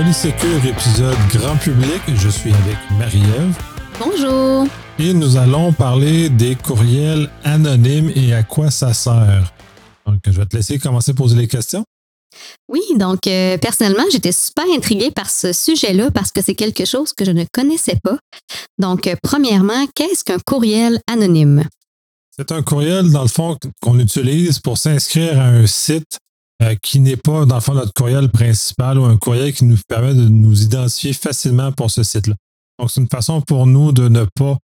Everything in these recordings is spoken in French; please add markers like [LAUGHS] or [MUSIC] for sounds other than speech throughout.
Polysécure épisode grand public. Je suis avec Marie-Ève. Bonjour. Et nous allons parler des courriels anonymes et à quoi ça sert. Donc, je vais te laisser commencer à poser les questions. Oui, donc euh, personnellement, j'étais super intriguée par ce sujet-là parce que c'est quelque chose que je ne connaissais pas. Donc, euh, premièrement, qu'est-ce qu'un courriel anonyme? C'est un courriel, dans le fond, qu'on utilise pour s'inscrire à un site euh, qui n'est pas, dans le fond, notre courriel principal ou un courriel qui nous permet de nous identifier facilement pour ce site-là. Donc, c'est une façon pour nous de ne pas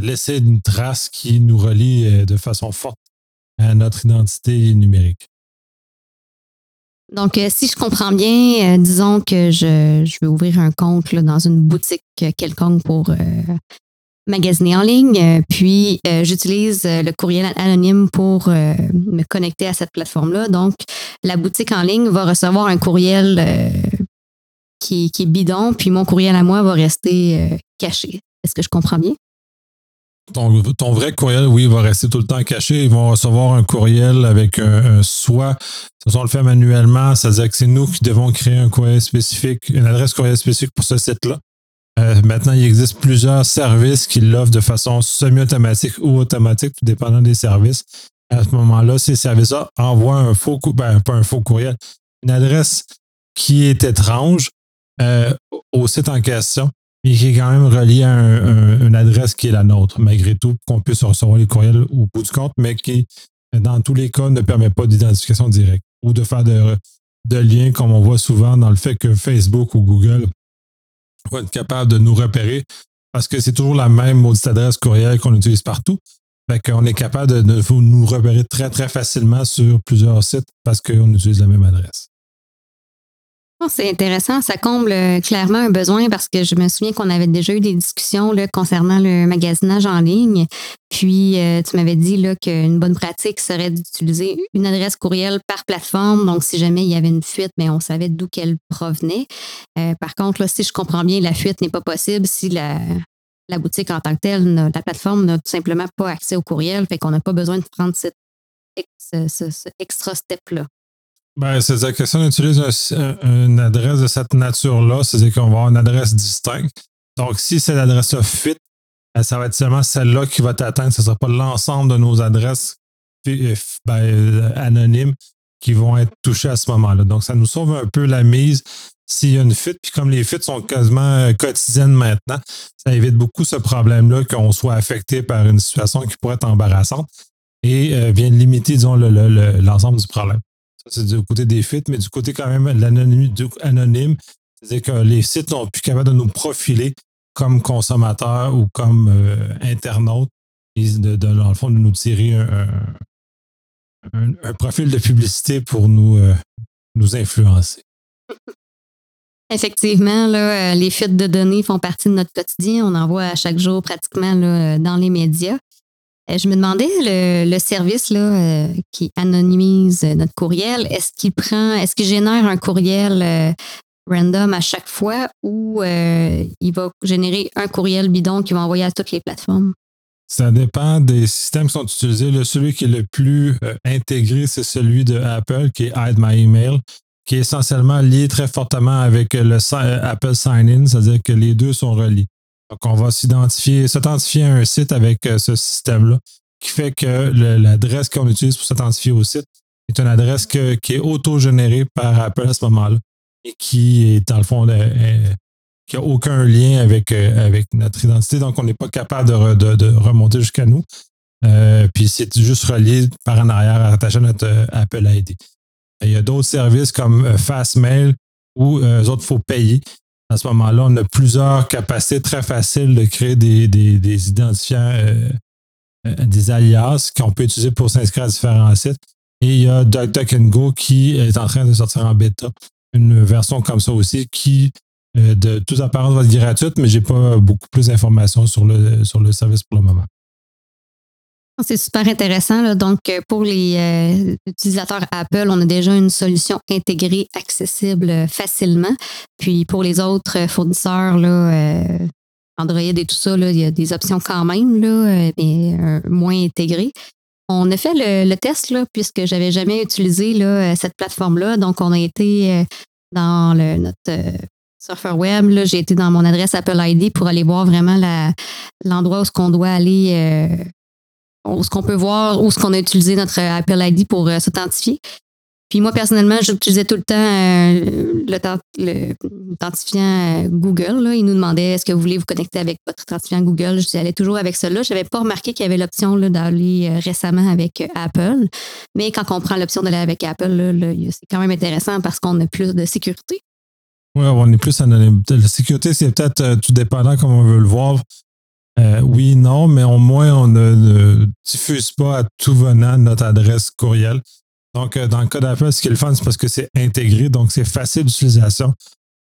laisser une trace qui nous relie de façon forte à notre identité numérique. Donc, euh, si je comprends bien, euh, disons que je, je, veux ouvrir un compte dans une boutique quelconque pour euh, magasiner en ligne, puis j'utilise le courriel anonyme pour me connecter à cette plateforme-là. Donc, la boutique en ligne va recevoir un courriel qui, qui, est bidon, puis mon courriel à moi va rester caché. Est-ce que je comprends bien? Ton, vrai courriel, oui, va rester tout le temps caché. Ils vont recevoir un courriel avec un, soit, si on le fait manuellement, c'est-à-dire que c'est nous qui devons créer un courriel spécifique, une adresse courriel spécifique pour ce site-là. Euh, maintenant, il existe plusieurs services qui l'offrent de façon semi-automatique ou automatique, tout dépendant des services. À ce moment-là, ces services-là envoient un faux, ben, pas un faux courriel, une adresse qui est étrange euh, au site en question mais qui est quand même relié à une adresse qui est la nôtre, malgré tout, qu'on puisse recevoir les courriels au bout du compte, mais qui, dans tous les cas, ne permet pas d'identification directe ou de faire de, de liens comme on voit souvent dans le fait que Facebook ou Google vont être capables de nous repérer parce que c'est toujours la même maudite adresse courriel qu'on utilise partout. Fait qu'on est capable de, de, nous repérer très, très facilement sur plusieurs sites parce qu'on utilise la même adresse. C'est intéressant, ça comble euh, clairement un besoin parce que je me souviens qu'on avait déjà eu des discussions là, concernant le magasinage en ligne. Puis euh, tu m'avais dit qu'une bonne pratique serait d'utiliser une adresse courriel par plateforme. Donc, si jamais il y avait une fuite, mais on savait d'où qu'elle provenait. Euh, par contre, là, si je comprends bien, la fuite n'est pas possible si la, la boutique en tant que telle, la plateforme n'a tout simplement pas accès au courriel. Fait qu'on n'a pas besoin de prendre cette, ce extra step-là. Ben, c'est-à-dire que si on utilise une adresse de cette nature-là, c'est-à-dire qu'on va avoir une adresse distincte. Donc, si cette adresse-là fit, ben, ça va être seulement celle-là qui va t'atteindre. Ce ne sera pas l'ensemble de nos adresses ben, euh, anonymes qui vont être touchées à ce moment-là. Donc, ça nous sauve un peu la mise s'il y a une fuite. Puis comme les fuites sont quasiment euh, quotidiennes maintenant, ça évite beaucoup ce problème-là qu'on soit affecté par une situation qui pourrait être embarrassante et euh, vient limiter, disons, l'ensemble du problème. C'est du côté des fuites, mais du côté quand même de anonyme, c'est-à-dire que les sites sont plus capables de nous profiler comme consommateurs ou comme euh, internautes et de, dans le fond, de nous tirer un, profil de publicité pour nous, euh, nous influencer. Effectivement, là, euh, les fuites de données font partie de notre quotidien. On en voit à chaque jour pratiquement dans les médias. Euh, je me demandais, le, service là, euh, qui anonymise notre courriel, est-ce qu'il prend, est-ce qu'il génère un courriel euh, random à chaque fois ou il va générer un courriel bidon qui va envoyer à toutes les plateformes? Ça dépend des systèmes qui sont utilisés. Le, celui qui est le plus intégré, c'est celui de Apple, qui est Hide My Email, qui est essentiellement lié très fortement avec le Apple Sign-In, c'est-à-dire que les deux sont reliés. Donc, on va s'identifier, s'authentifier à un site avec euh, ce système-là, qui fait que l'adresse qu'on utilise pour s'authentifier au site est une adresse qui est auto-générée par Apple à ce moment-là et qui est, dans le fond, qui n'a aucun lien avec, euh, avec notre identité. Donc, on n'est pas capable de, remonter jusqu'à nous. Euh, puis c'est juste relié par en arrière attaché à notre Apple ID. il y a d'autres services comme Fastmail où eux autres, il faut payer à ce moment-là, on a plusieurs capacités très faciles de créer des, identifiants, euh, euh, des alias qu'on peut utiliser pour s'inscrire à différents sites. Et il y a DuckDuckGo qui est en train de sortir en bêta, une version comme ça aussi qui, euh, de toute apparence, va être gratuite, mais je n'ai pas beaucoup plus d'informations sur le, sur le service pour le moment. C'est super intéressant. Donc, euh, pour les euh, utilisateurs Apple, on a déjà une solution intégrée, accessible euh, facilement. Puis pour les autres fournisseurs, là, Android et tout ça, il y a des options quand même, là, mais moins intégrées. On a fait le, test là, puisque j'avais jamais utilisé là, cette plateforme-là. Donc, on a été dans le, notre surfer web. Là, j'ai été dans mon adresse Apple ID pour aller voir vraiment l'endroit où ce qu'on doit aller, ce qu'on peut voir, où ce qu'on a utilisé notre Apple ID pour s'authentifier. Puis moi, personnellement, j'utilisais tout le temps euh, l'identifiant euh, Google. Il nous demandait est-ce que vous voulez vous connecter avec votre identifiant Google? J'y allais toujours avec cela. Je n'avais pas remarqué qu'il y avait l'option d'aller euh, récemment avec Apple. Mais quand on prend l'option d'aller avec Apple, c'est quand même intéressant parce qu'on a plus de sécurité. Oui, on est plus anonyme. La sécurité, c'est peut-être tout dépendant comme on veut le voir. Oui, non, mais au moins, on ne, diffuse pas à tout venant notre adresse courriel. Donc, euh, dans le cas d'Apple, ce qui est le fun, c'est parce que c'est intégré, donc c'est facile d'utilisation.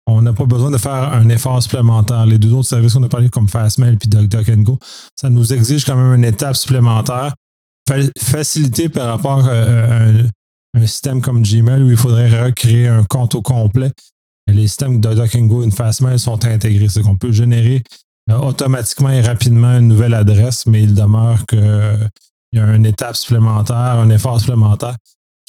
On n'a pas besoin de faire un effort supplémentaire. Les deux autres services qu'on a parlé, comme Fastmail et DuckDuckGo, ça nous exige quand même une étape supplémentaire. Facilité par rapport euh, à un, système comme Gmail où il faudrait recréer un compte au complet. Les systèmes DuckDuckGo et Fastmail sont intégrés. C'est qu'on peut générer euh, automatiquement et rapidement une nouvelle adresse, mais il demeure qu'il y a une étape supplémentaire, un effort supplémentaire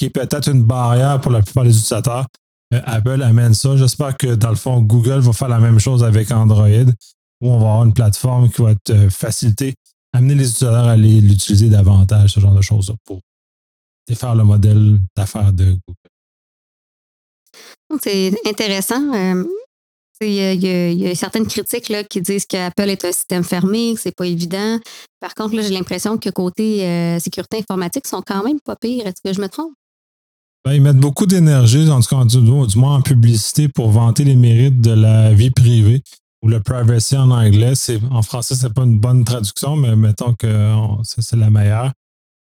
qui est peut-être une barrière pour la plupart des utilisateurs. Euh, Apple amène ça. J'espère que dans le fond, Google va faire la même chose avec Android, où on va avoir une plateforme qui va être euh, facilitée, amener les utilisateurs à l'utiliser davantage, ce genre de choses pour défaire le modèle d'affaires de Google. C'est intéressant. Euh, il y, a, certaines critiques là, qui disent qu'Apple est un système fermé, que c'est pas évident. Par contre, j'ai l'impression que côté sécurité informatique, ils sont quand même pas pires. Est-ce que je me trompe? Ben, ils mettent beaucoup d'énergie, en tout cas, du, moins en publicité, pour vanter les mérites de la vie privée ou le privacy en anglais. En français, c'est pas une bonne traduction, mais mettons que c'est la meilleure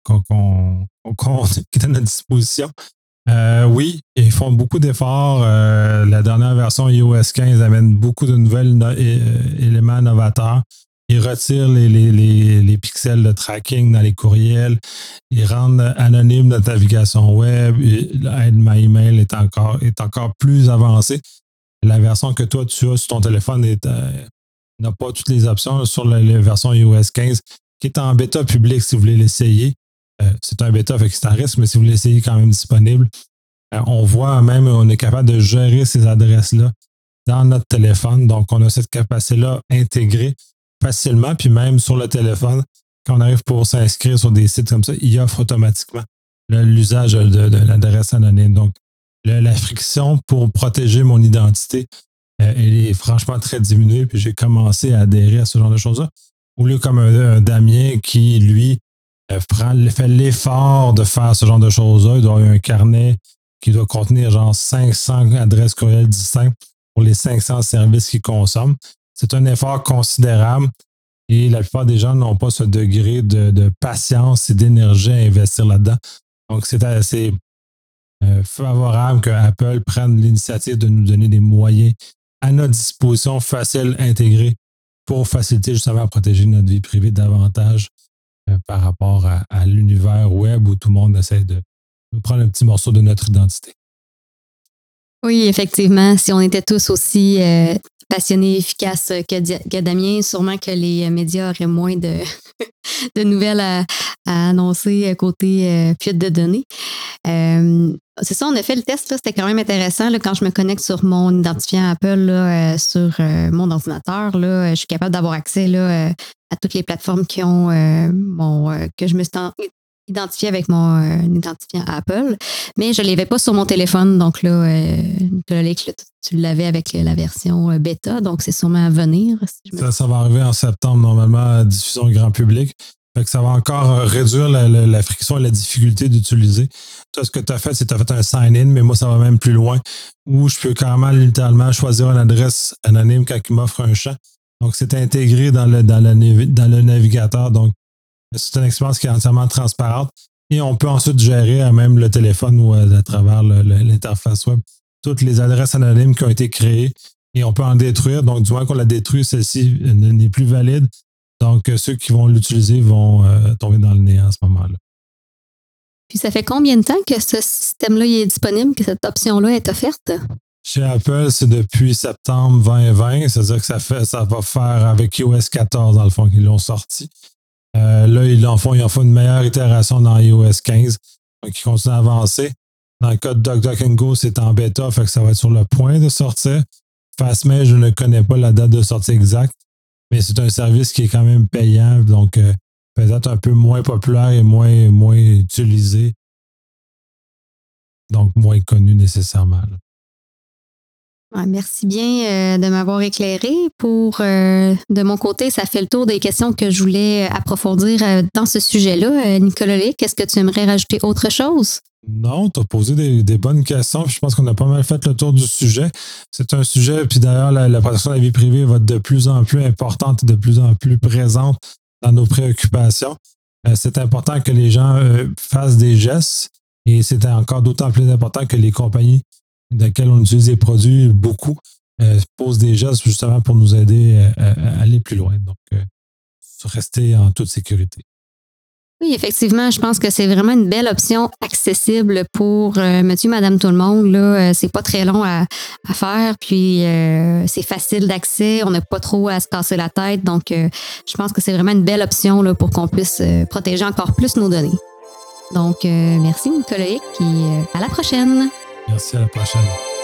qu'on [LAUGHS] est à notre disposition. Euh, oui, ils font beaucoup d'efforts. Euh, la dernière version iOS 15 amène beaucoup de nouvelles éléments novateurs. Ils retirent les, les, pixels de tracking dans les courriels. Ils rendent anonyme notre navigation web. L'aide My Email est encore, est encore plus avancée. La version que toi, tu as sur ton téléphone euh, n'a pas toutes les options sur la, version iOS 15, qui est en bêta public si vous voulez l'essayer. Euh, c'est un bêta, fait que c'est un risque, mais si vous l'essayez quand même disponible, euh, on voit même, on est capable de gérer ces adresses-là dans notre téléphone. Donc, on a cette capacité-là intégrée facilement, puis même sur le téléphone, quand on arrive pour s'inscrire sur des sites comme ça, il offre automatiquement l'usage de, l'adresse anonyme. Donc, la friction pour protéger mon identité, euh, elle est franchement très diminuée, puis j'ai commencé à adhérer à ce genre de choses-là. Au lieu comme un, Damien qui, lui, prend, fait l'effort de faire ce genre de choses-là, il doit avoir un carnet qui doit contenir genre 500 adresses courriels distinctes pour les 500 services qu'il consomme. C'est un effort considérable et la plupart des gens n'ont pas ce degré de, patience et d'énergie à investir là-dedans. Donc, c'est assez euh, favorable que Apple prenne l'initiative de nous donner des moyens à notre disposition faciles, intégrés, pour faciliter justement à protéger notre vie privée davantage euh, par rapport à, l'univers web où tout le monde essaie de nous prendre un petit morceau de notre identité. Oui, effectivement, si on était tous aussi euh, passionné, efficace que, Damien, sûrement que les médias auraient moins de, [LAUGHS] de nouvelles à, annoncer côté euh, fuite de données. C'est ça, on a fait le test, c'était quand même intéressant. Là, quand je me connecte sur mon identifiant Apple sur mon ordinateur, là, je suis capable d'avoir accès là, à toutes les plateformes qui ont mon, que je me suis identifié avec mon euh, identifiant Apple, mais je ne l'avais pas sur mon téléphone. Donc là, euh, tu l'avais avec la version euh, bêta, donc c'est sûrement à venir. ça, va arriver en septembre, normalement, à diffusion grand public. ça va encore réduire la, friction et la difficulté d'utiliser. Toi, ce que tu as fait, c'est que tu as fait un sign-in, mais moi, ça va même plus loin, où je peux carrément littéralement choisir une adresse anonyme quand il m'offre un champ. Donc, c'est intégré dans le, dans, le navigateur. Donc, c'est une expérience qui est entièrement transparente. Et on peut ensuite gérer même le téléphone ou à, travers l'interface web toutes les adresses anonymes qui ont été créées et on peut en détruire. Donc, du moins qu'on la détruit, celle-ci n'est plus valide. Donc, ceux qui vont l'utiliser vont euh, tomber dans le néant à ce moment-là. Puis, ça fait combien de temps que ce système-là est disponible, que cette option-là est offerte? Chez Apple, c'est depuis septembre 2020. C'est-à-dire que ça, fait, ça va faire avec iOS 14, dans le fond, qu'ils l'ont sorti. Euh, là, ils en font, ils en font une meilleure itération dans iOS 15. Donc, ils continuent à avancer. Dans le cas de DuckDuckGo, c'est en bêta, fait que ça va être sur le point de sortir. Fastmail, je ne connais pas la date de sortie exacte, mais c'est un service qui est quand même payant, donc euh, peut-être un peu moins populaire et moins, moins utilisé. Donc moins connu nécessairement merci bien euh, de m'avoir éclairé. Pour euh, de mon côté, ça fait le tour des questions que je voulais approfondir euh, dans ce sujet-là. Nicolas est-ce que tu aimerais rajouter autre chose? Non, tu as posé des, bonnes questions. Je pense qu'on a pas mal fait le tour du sujet. C'est un sujet, puis d'ailleurs, la, protection de la vie privée va être de plus en plus importante et de plus en plus présente dans nos préoccupations. c'est important que les gens fassent des gestes et c'est encore d'autant plus important que les compagnies dans lequel on utilise des produits beaucoup, euh, pose des gestes justement pour nous aider euh, à, aller plus loin. Donc, euh, rester en toute sécurité. Oui, effectivement, je pense que c'est vraiment une belle option accessible pour monsieur, madame, tout le monde. Là, c'est pas très long à, faire, puis c'est facile d'accès. On n'a pas trop à se casser la tête. Donc, je pense que c'est vraiment une belle option là, pour qu'on puisse protéger encore plus nos données. Donc, merci Nicolas et à la prochaine. Merci, à la prochaine.